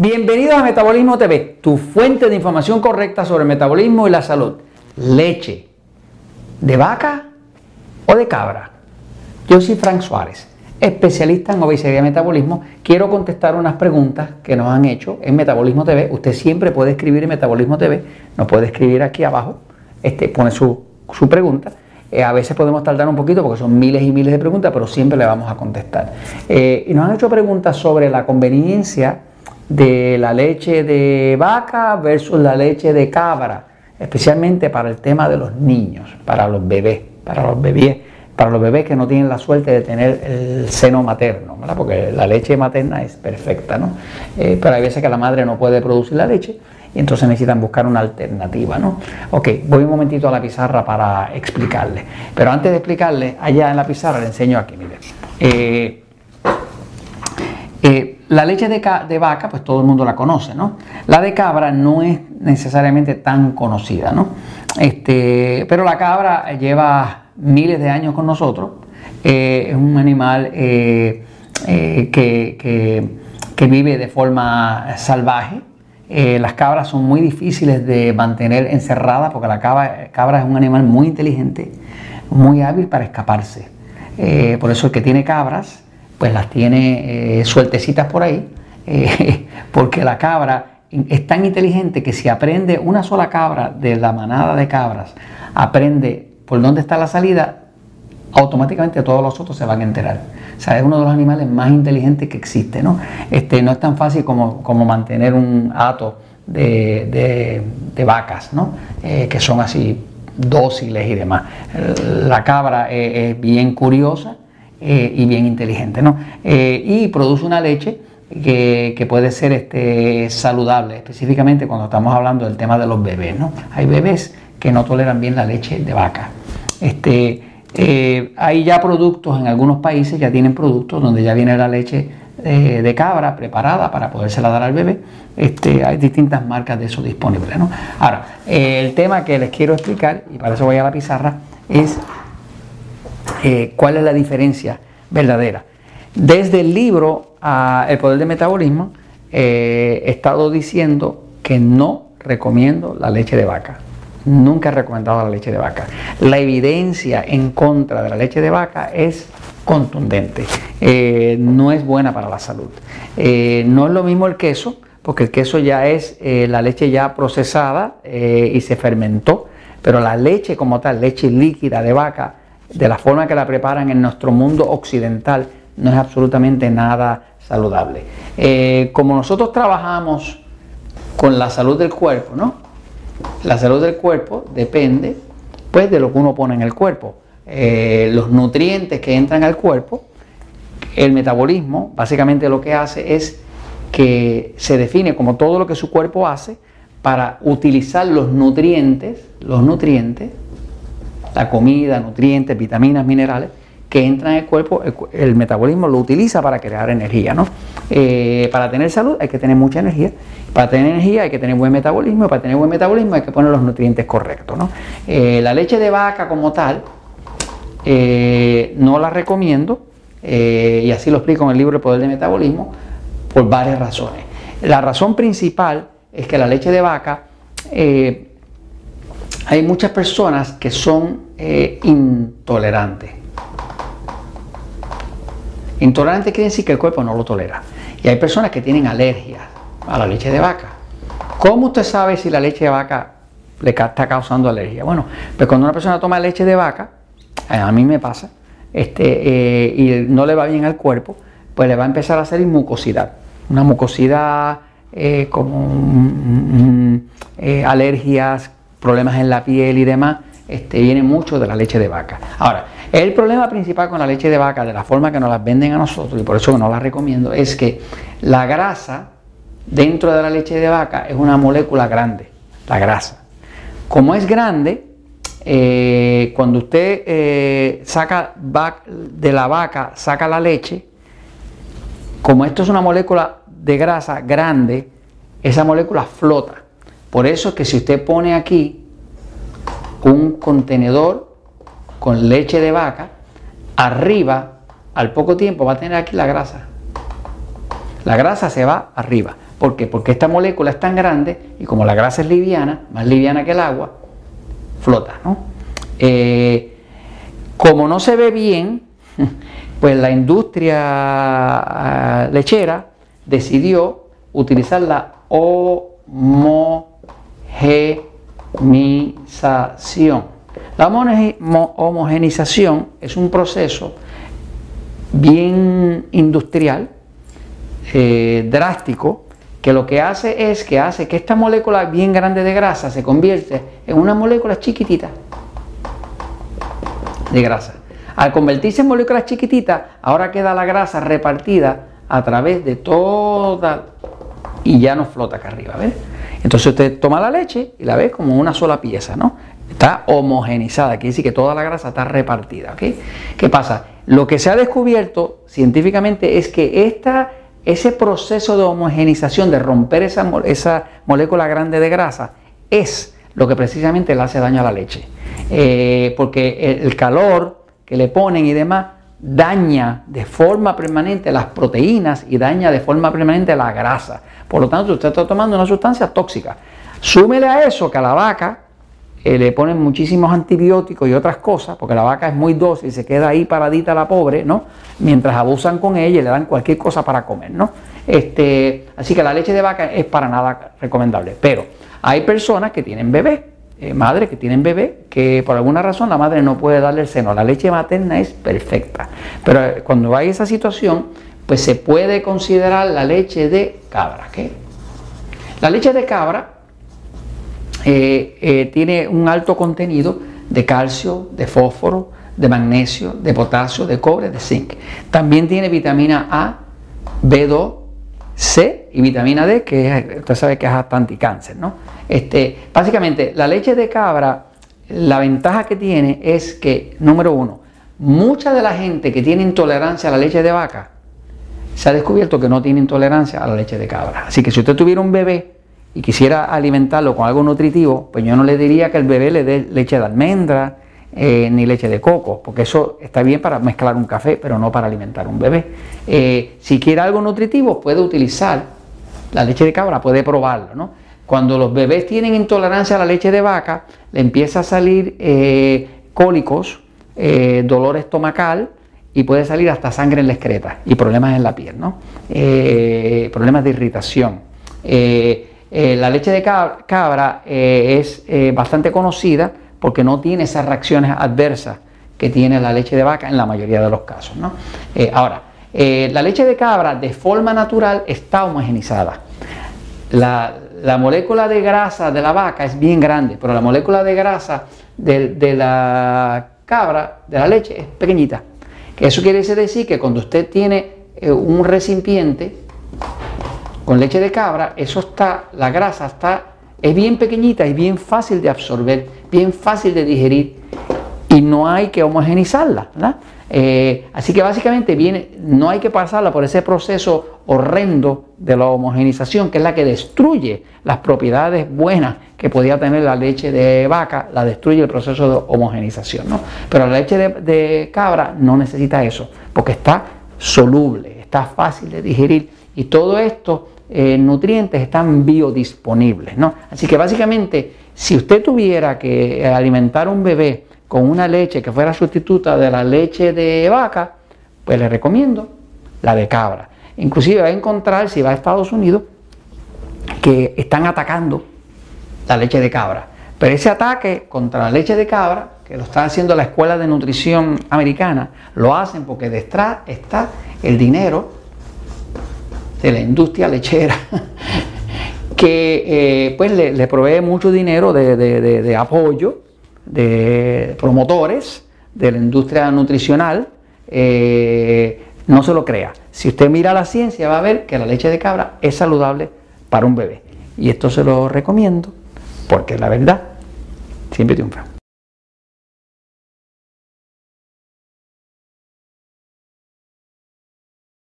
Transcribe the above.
Bienvenidos a Metabolismo TV, tu fuente de información correcta sobre metabolismo y la salud. Leche, ¿de vaca o de cabra? Yo soy Frank Suárez, especialista en obesidad y metabolismo. Quiero contestar unas preguntas que nos han hecho en Metabolismo TV. Usted siempre puede escribir en Metabolismo TV, nos puede escribir aquí abajo, este, pone su, pregunta. Eh, a veces podemos tardar un poquito porque son miles y miles de preguntas, pero siempre le vamos a contestar. Eh, y nos han hecho preguntas sobre la conveniencia de la leche de vaca versus la leche de cabra, especialmente para el tema de los niños, para los bebés, para los bebés, para los bebés que no tienen la suerte de tener el seno materno, porque la leche materna es perfecta, ¿no? Eh, pero hay veces que la madre no puede producir la leche y entonces necesitan buscar una alternativa, ¿no? Ok, voy un momentito a la pizarra para explicarle, pero antes de explicarle, allá en la pizarra le enseño aquí, mire. Eh, eh, la leche de, vaca, pues todo el mundo la conoce, ¿no? La de cabra no es necesariamente tan conocida, ¿no? Este, pero la cabra lleva miles de años con nosotros. Eh, es un animal eh, eh, que, vive de forma salvaje. las cabras son muy difíciles de mantener encerradas porque la cabra, cabra es un animal muy inteligente, muy hábil para escaparse. por eso el que tiene cabras pues las tiene eh, sueltecitas por ahí, eh, porque la cabra es tan inteligente que si aprende una sola cabra de la manada de cabras, aprende por dónde está la salida, automáticamente todos los otros se van a enterar. O sea, es uno de los animales más inteligentes que existe, ¿no? Este, no es tan fácil como, como mantener un hato de, vacas, ¿no? Eh, que son así dóciles y demás. La cabra es bien curiosa, eh, y bien inteligente. ¿no? Eh, y produce una leche que, puede ser este, saludable, específicamente cuando estamos hablando del tema de los bebés. ¿no? Hay bebés que no toleran bien la leche de vaca. Este, eh, hay ya productos en algunos países, ya tienen productos donde ya viene la leche de cabra preparada para podérsela dar al bebé. Este, hay distintas marcas de eso disponibles. ¿no? Ahora, el tema que les quiero explicar, y para eso voy a la pizarra, es eh, cuál es la diferencia verdadera. Desde el libro El Poder del Metabolismo eh, he estado diciendo que no recomiendo la leche de vaca. Nunca he recomendado la leche de vaca. La evidencia en contra de la leche de vaca es contundente. Eh, no es buena para la salud. no es lo mismo el queso, porque el queso ya es la leche ya procesada y se fermentó, pero la leche como tal, leche líquida de vaca, de la forma que la preparan en nuestro mundo occidental, no es absolutamente nada saludable. Eh, como nosotros trabajamos con la salud del cuerpo, ¿no? La salud del cuerpo depende pues de lo que uno pone en el cuerpo. Eh, los nutrientes que entran al cuerpo, el metabolismo básicamente lo que hace es que se define como todo lo que su cuerpo hace para utilizar los nutrientes, los nutrientes la comida, nutrientes, vitaminas, minerales que entran en el cuerpo, el, metabolismo lo utiliza para crear energía. ¿no? Eh, para tener salud hay que tener mucha energía, para tener energía hay que tener buen metabolismo, y para tener buen metabolismo hay que poner los nutrientes correctos. ¿no? Eh, la leche de vaca como tal eh, no la recomiendo, y así lo explico en el libro El Poder del Metabolismo, por varias razones. La razón principal es que la leche de vaca hay muchas personas que son eh, intolerantes. Intolerante quiere decir que el cuerpo no lo tolera. Y hay personas que tienen alergia a la leche de vaca. ¿Cómo usted sabe si la leche de vaca le está causando alergia? Bueno, pues cuando una persona toma leche de vaca, eh, a mí me pasa, este, eh, y no le va bien al cuerpo, pues le va a empezar a hacer mucosidad. Una mucosidad como alergias, problemas en la piel y demás, este, viene mucho de la leche de vaca. Ahora, el problema principal con la leche de vaca, de la forma que nos las venden a nosotros, y por eso no la recomiendo, es que la grasa dentro de la leche de vaca es una molécula grande, la grasa. Como es grande, eh, cuando usted eh, saca de la vaca, saca la leche, como esto es una molécula de grasa grande, esa molécula flota. Por eso es que si usted pone aquí un contenedor con leche de vaca, arriba, al poco tiempo va a tener aquí la grasa. La grasa se va arriba. ¿Por qué? Porque esta molécula es tan grande y como la grasa es liviana, más liviana que el agua, flota. ¿no? Eh, como no se ve bien, pues la industria ah, lechera decidió utilizar la homogenización. La homogenización es un proceso bien industrial, eh, drástico, que lo que hace es que hace que esta molécula bien grande de grasa se convierte en una molécula chiquitita de grasa. Al convertirse en moléculas chiquititas, ahora queda la grasa repartida a través de toda y ya no flota acá arriba, ¿ves? Entonces usted toma la leche y la ve como una sola pieza, ¿no? Está homogenizada, quiere decir que toda la grasa está repartida, ¿ok? ¿Qué pasa? Lo que se ha descubierto científicamente es que esta ese proceso de homogenización, de romper esa, esa molécula grande de grasa, es lo que precisamente le hace daño a la leche. Eh, porque el, calor que le ponen y demás daña de forma permanente las proteínas y daña de forma permanente la grasa. Por lo tanto, usted está tomando una sustancia tóxica. Súmele a eso que a la vaca eh, le ponen muchísimos antibióticos y otras cosas, porque la vaca es muy dócil y se queda ahí paradita la pobre, ¿no? Mientras abusan con ella y le dan cualquier cosa para comer, ¿no? Este, así que la leche de vaca es para nada recomendable. Pero hay personas que tienen bebé, eh, madres que tienen bebé, que por alguna razón la madre no puede darle el seno. La leche materna es perfecta. Pero eh, cuando hay esa situación, pues se puede considerar la leche de cabra. ¿qué? La leche de cabra eh, tiene un alto contenido de calcio, de fósforo, de magnesio, de potasio, de cobre, de zinc. También tiene vitamina A, B2, C y vitamina D, que usted sabe que es hasta anticáncer. ¿no? Este, básicamente, la leche de cabra, la ventaja que tiene es que, número uno, mucha de la gente que tiene intolerancia a la leche de vaca, se ha descubierto que no tiene intolerancia a la leche de cabra. Así que si usted tuviera un bebé y quisiera alimentarlo con algo nutritivo, pues yo no le diría que el bebé le dé leche de almendra eh, ni leche de coco, porque eso está bien para mezclar un café, pero no para alimentar un bebé. Eh, si quiere algo nutritivo, puede utilizar la leche de cabra, puede probarlo. ¿no? Cuando los bebés tienen intolerancia a la leche de vaca, le empieza a salir eh, cólicos, dolor estomacal, y puede salir hasta sangre en la excreta y problemas en la piel, ¿no? problemas de irritación. La leche de cabra es bastante conocida porque no tiene esas reacciones adversas que tiene la leche de vaca en la mayoría de los casos. ahora, la leche de cabra de forma natural está homogenizada. La, molécula de grasa de la vaca es bien grande, pero la molécula de grasa de, la cabra, de la leche, es pequeñita. Eso quiere decir que cuando usted tiene un recipiente con leche de cabra, eso está, la grasa está, es bien pequeñita y bien fácil de absorber, bien fácil de digerir y no hay que homogenizarla, eh, así que básicamente viene, no hay que pasarla por ese proceso horrendo de la homogenización, que es la que destruye las propiedades buenas que podía tener la leche de vaca, la destruye el proceso de homogenización. ¿no? Pero la leche de, de cabra no necesita eso, porque está soluble, está fácil de digerir y todo esto eh, nutrientes están biodisponibles. ¿no? Así que básicamente, si usted tuviera que alimentar a un bebé con una leche que fuera sustituta de la leche de vaca, pues le recomiendo la de cabra. Inclusive va a encontrar, si va a Estados Unidos, que están atacando la leche de cabra. Pero ese ataque contra la leche de cabra, que lo está haciendo la Escuela de Nutrición Americana, lo hacen porque detrás está el dinero de la industria lechera, que eh, pues le, provee mucho dinero de, apoyo, de promotores de la industria nutricional, eh, no se lo crea. Si usted mira la ciencia va a ver que la leche de cabra es saludable para un bebé. Y esto se lo recomiendo porque la verdad siempre triunfa.